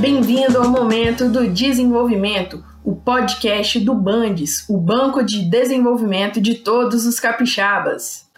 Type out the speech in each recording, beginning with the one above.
Bem-vindo ao Momento do Desenvolvimento, o podcast do Bandes, o Banco de Desenvolvimento de Todos os Capixabas.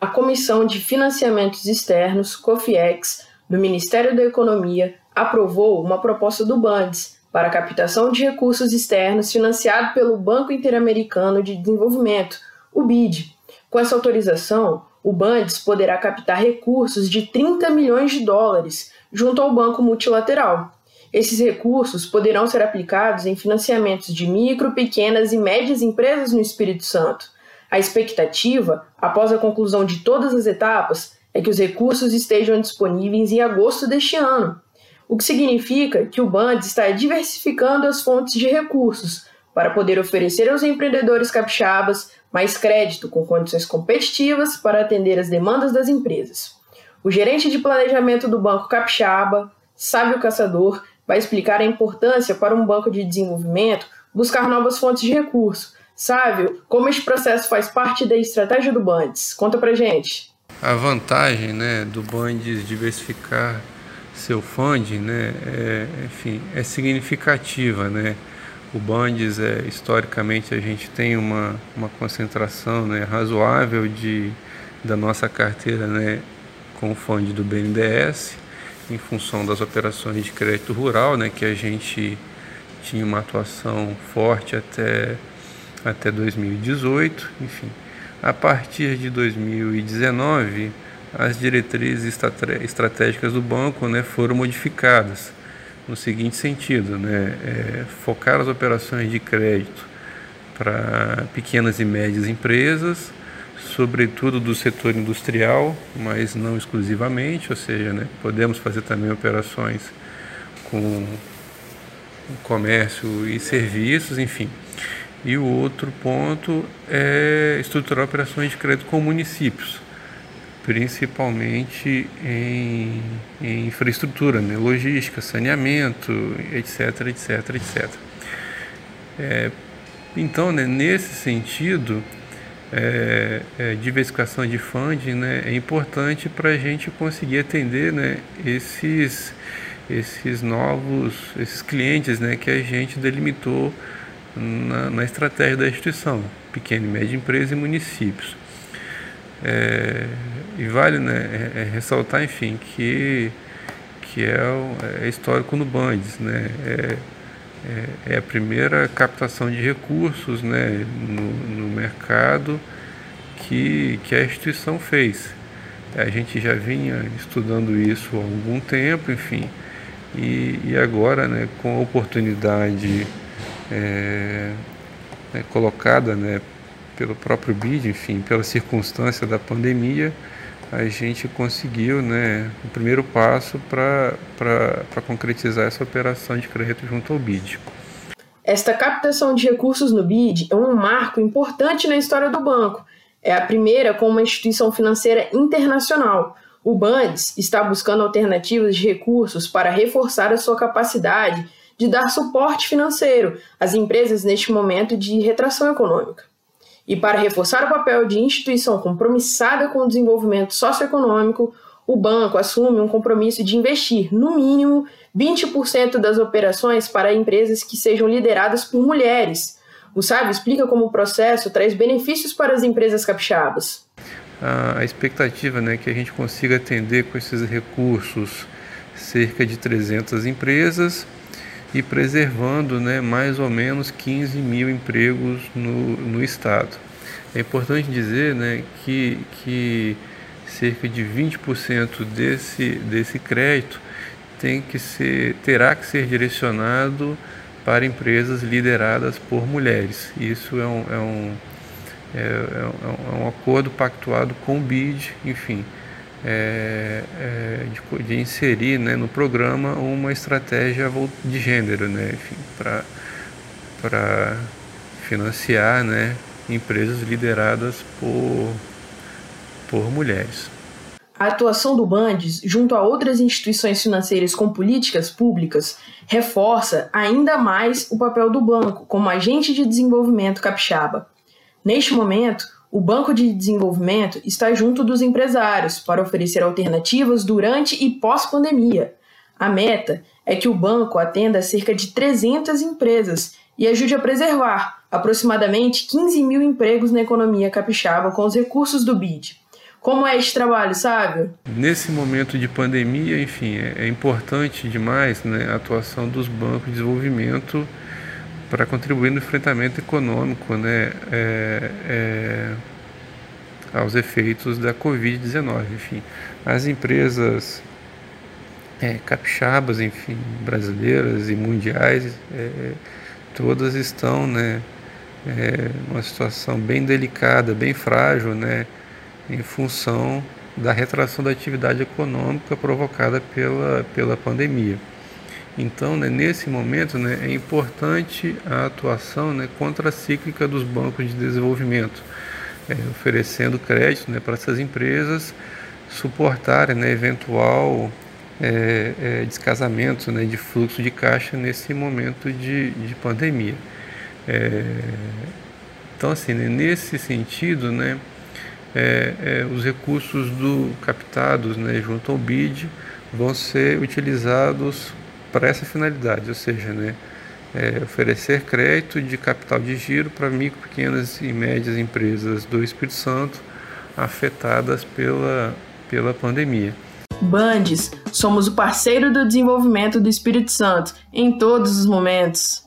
A Comissão de Financiamentos Externos, COFIEX, do Ministério da Economia, aprovou uma proposta do Bandes para a captação de recursos externos financiado pelo Banco Interamericano de Desenvolvimento, o BID. Com essa autorização, o Bandes poderá captar recursos de 30 milhões de dólares junto ao Banco Multilateral esses recursos poderão ser aplicados em financiamentos de micro, pequenas e médias empresas no Espírito Santo. A expectativa, após a conclusão de todas as etapas, é que os recursos estejam disponíveis em agosto deste ano, o que significa que o BAND está diversificando as fontes de recursos para poder oferecer aos empreendedores capixabas mais crédito com condições competitivas para atender as demandas das empresas. O gerente de planejamento do Banco Capixaba, Sábio Caçador, vai explicar a importância para um banco de desenvolvimento buscar novas fontes de recurso. Sávio, como este processo faz parte da estratégia do Bandes? Conta pra gente. A vantagem né, do Bandes diversificar seu funding, né, é, enfim, é significativa, né? O Bandes, é, historicamente, a gente tem uma, uma concentração né, razoável de, da nossa carteira né, com o fundo do BNDES em função das operações de crédito rural, né, que a gente tinha uma atuação forte até, até 2018, enfim. A partir de 2019, as diretrizes estratégicas do banco né, foram modificadas no seguinte sentido, né, é, focar as operações de crédito para pequenas e médias empresas, sobretudo do setor industrial, mas não exclusivamente, ou seja, né, podemos fazer também operações com comércio e serviços, enfim. E o outro ponto é estruturar operações de crédito com municípios, principalmente em, em infraestrutura, né, logística, saneamento, etc, etc, etc. É, então, né, nesse sentido, é, é, diversificação de funding né, é importante para a gente conseguir atender né, esses, esses novos esses clientes né, que a gente delimitou na, na estratégia da instituição, pequena e média empresa e municípios. É, e vale né, é, é ressaltar, enfim, que, que é, é histórico no Bandes, né? É, é, a primeira captação de recursos né, no, no mercado que, que a instituição fez. A gente já vinha estudando isso há algum tempo, enfim, e, e agora, né, com a oportunidade é, né, colocada né, pelo próprio BID, enfim, pela circunstância da pandemia, a gente conseguiu né, o primeiro passo para concretizar essa operação de crédito junto ao BID. Esta captação de recursos no BID é um marco importante na história do banco. É a primeira com uma instituição financeira internacional. O BANDES está buscando alternativas de recursos para reforçar a sua capacidade de dar suporte financeiro às empresas neste momento de retração econômica. E para reforçar o papel de instituição compromissada com o desenvolvimento socioeconômico, o banco assume um compromisso de investir, no mínimo, 20% das operações para empresas que sejam lideradas por mulheres. O Sábio explica como o processo traz benefícios para as empresas capixabas. A expectativa né, é que a gente consiga atender com esses recursos cerca de 300 empresas e preservando né, mais ou menos 15 mil empregos no, no Estado. É importante dizer né, que, que cerca de 20% desse, desse crédito tem que ser, terá que ser direcionado para empresas lideradas por mulheres. Isso é um, é um, é, é um é acordo pactuado com o BID, enfim é, é, de, de, inserir né, no programa uma estratégia de gênero, né, para financiar né, empresas lideradas por, por mulheres. A atuação do Bandes, junto a outras instituições financeiras com políticas públicas, reforça ainda mais o papel do banco como agente de desenvolvimento capixaba. Neste momento, o Banco de Desenvolvimento está junto dos empresários para oferecer alternativas durante e pós-pandemia. A meta é que o banco atenda cerca de 300 empresas e ajude a preservar aproximadamente 15 mil empregos na economia capixaba com os recursos do BID. Como é esse trabalho, sabe? Nesse momento de pandemia, enfim, é, é importante demais né, a atuação dos bancos de desenvolvimento para contribuir no enfrentamento econômico né, é, é, aos efeitos da Covid-19. Enfim, as empresas é, capixabas, enfim, brasileiras e mundiais, é, todas estão né, é, numa situação bem delicada, bem frágil, né, em função da retração da atividade econômica provocada pela, pela pandemia. Então, né, nesse momento, né, é importante a atuação né, contracíclica dos bancos de desenvolvimento, é, oferecendo crédito né, para essas empresas suportarem né, eventual é, é, descasamento né, de fluxo de caixa nesse momento de, de pandemia. É, então, assim, né, nesse sentido, né, é, é, os recursos do captados né, junto ao BID vão ser utilizados para essa finalidade, ou seja, né, é, oferecer crédito de capital de giro para micro, pequenas e médias empresas do Espírito Santo afetadas pela, pela pandemia. Bandes, somos o parceiro do desenvolvimento do Espírito Santo em todos os momentos.